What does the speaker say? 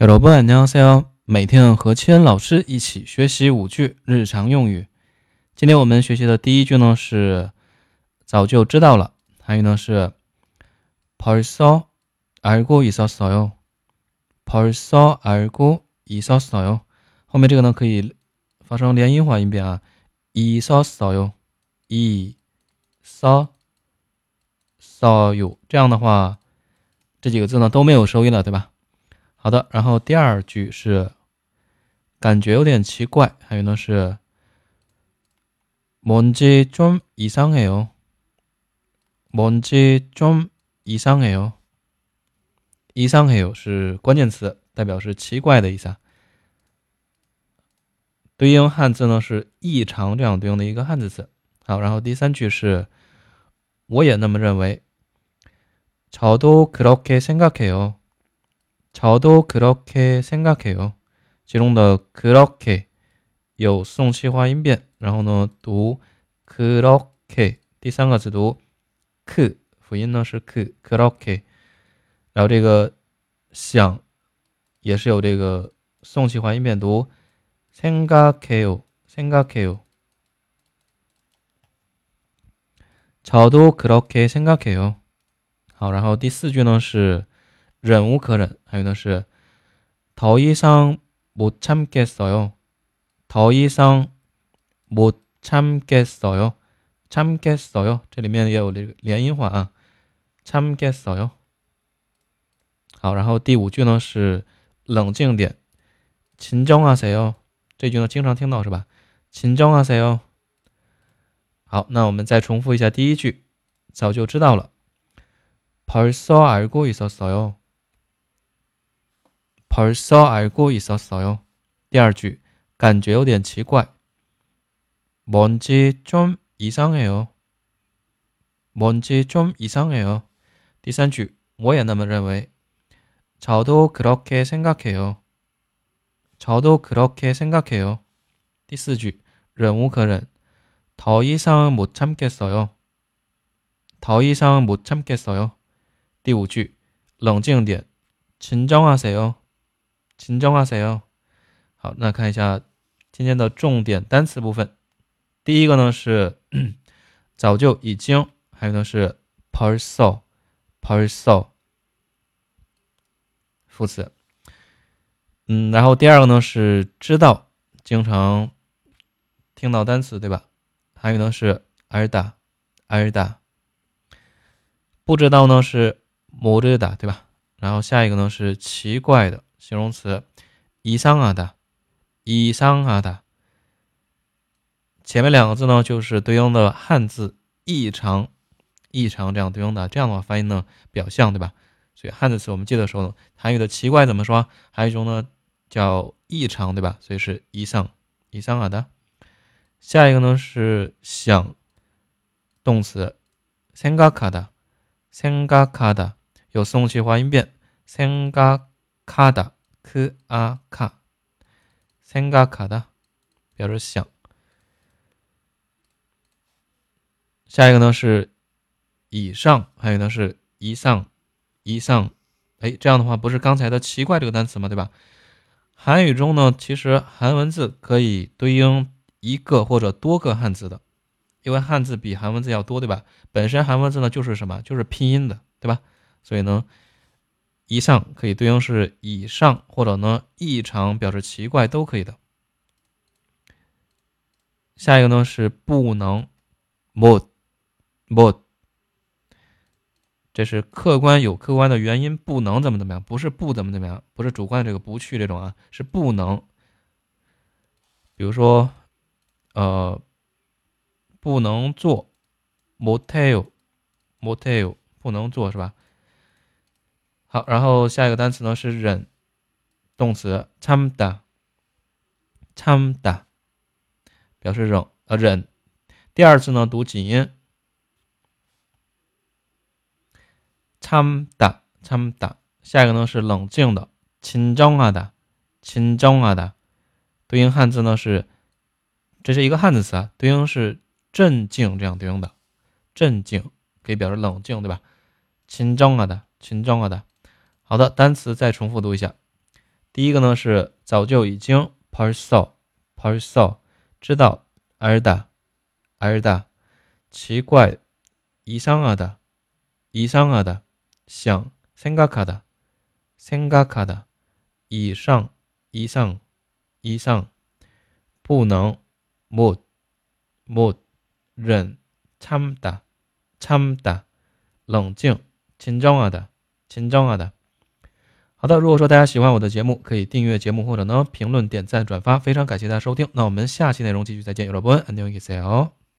여러분안녕하세요。每天和七恩老师一起学习五句日常用语。今天我们学习的第一句呢是早就知道了，韩语呢是벌써알고있었어 요。 벌써알고있었어 요。 后面这个呢可以发生连音化音变啊，있었어 요， 있었어 요。 这样的话，这几个字呢都没有收音了，对吧？ 好的，然后第二句是感觉有点奇怪，还有呢是뭔지좀이상해 요， 뭔지좀이상해 요， 이상해요是关键词，代表是奇怪的意思。对应汉字呢是异常这样对应的一个汉字词。好，然后第三句是我也那么认为，저도그렇게생각해 요。 저도 그렇게 생각해요. 其中的 그렇게 有 송치화 音变然后呢读 그렇게 第三个字读 크 辅音呢是크 그렇게 然后这个想也是有这个 송치화 音变读 생각해요 생각해요. 저도 그렇게 생각해요. 好，然后第四句呢是 忍无可忍，还有呢是더이상못참겠어 요， 더이상못참겠어 요， 참겠어 요， 这里面也有这个连音化啊，참겠어 요。 好，然后第五句呢是冷静点，진정하세 요。 这句呢经常听到是吧？진정하세 요。 好，那我们再重复一下第一句，早就知道了，벌써알고있었어 요。 벌써알고있었어 요。 第二句，感觉有点奇怪。뭔지좀이상해 요。 뭔지좀이상해 요。 第三句，我也那么认为。저도그렇게생각해 요。 저도그렇게생각해 요。 第四句，忍无可忍。더이상못참겠어 요。 더이상못참겠어 요。 第五句，冷静点。진정하세 요。 진정하세 요。 好，那看一下今天的重点单词部分。第一个呢是早就已经，还有呢是벌 써， 벌 써， 副词。嗯，然后第二个呢是知道，经常听到单词，对吧？还有呢是알 다， 알 다。 不知道呢是모르 다， 对吧？然后下一个呢是奇怪的。 形容词，이상하 다， 이상하 다。 前面两个字呢，就是对应的汉字“异常”，异常这样对应的，这样的话发音呢比较像，对吧？所以汉字词我们记的时候，韩语的奇怪怎么说？还有一种呢叫异常，对吧？所以是이상이상하 다。 下一个呢是想，动词，생각하 다， 생각하 다， 有送气化音变，생각 卡达科阿卡，생각卡达表示想。下一个呢是以上，还有呢是以上，以上。哎，这样的话不是刚才的奇怪这个单词吗？对吧？韩语中呢，其实韩文字可以对应一个或者多个汉字的，因为汉字比韩文字要多，对吧？本身韩文字呢就是什么？就是拼音的，对吧？所以呢。一项可以对应是以上或者呢异常表示奇怪都可以的。下一个呢是不能 mod mod 这是客观有客观的原因不能怎么怎么样不是不怎么怎么样不是主观这个不去这种啊是不能。比如说呃不能做 motel motel 不能做是吧？好，然后下一个单词呢是忍，动词참다 참 다， 表示忍呃忍。第二次呢读紧音참 다， 참 다。 下一个呢是冷静的，진정하 다， 진정하 다。 对应汉字呢是，这是一个汉字词啊，对应是镇静这样对应的，镇静可以表示冷静，对吧？진정하 다， 진정하 다。 好的，单词再重复读一下： 第一个呢是早就已经 parso parso 知道 alda alda 奇怪이상하다이상하다想 생각하다 생각하다以上以上以上不能 못 못忍 참다 참다 冷静 진정하다 진정하다 好的，如果说大家喜欢我的节目，可以订阅节目或者呢评论、点赞、转发。非常感谢大家收听，那我们下期内容继续再见。有了波恩，你有 Excel。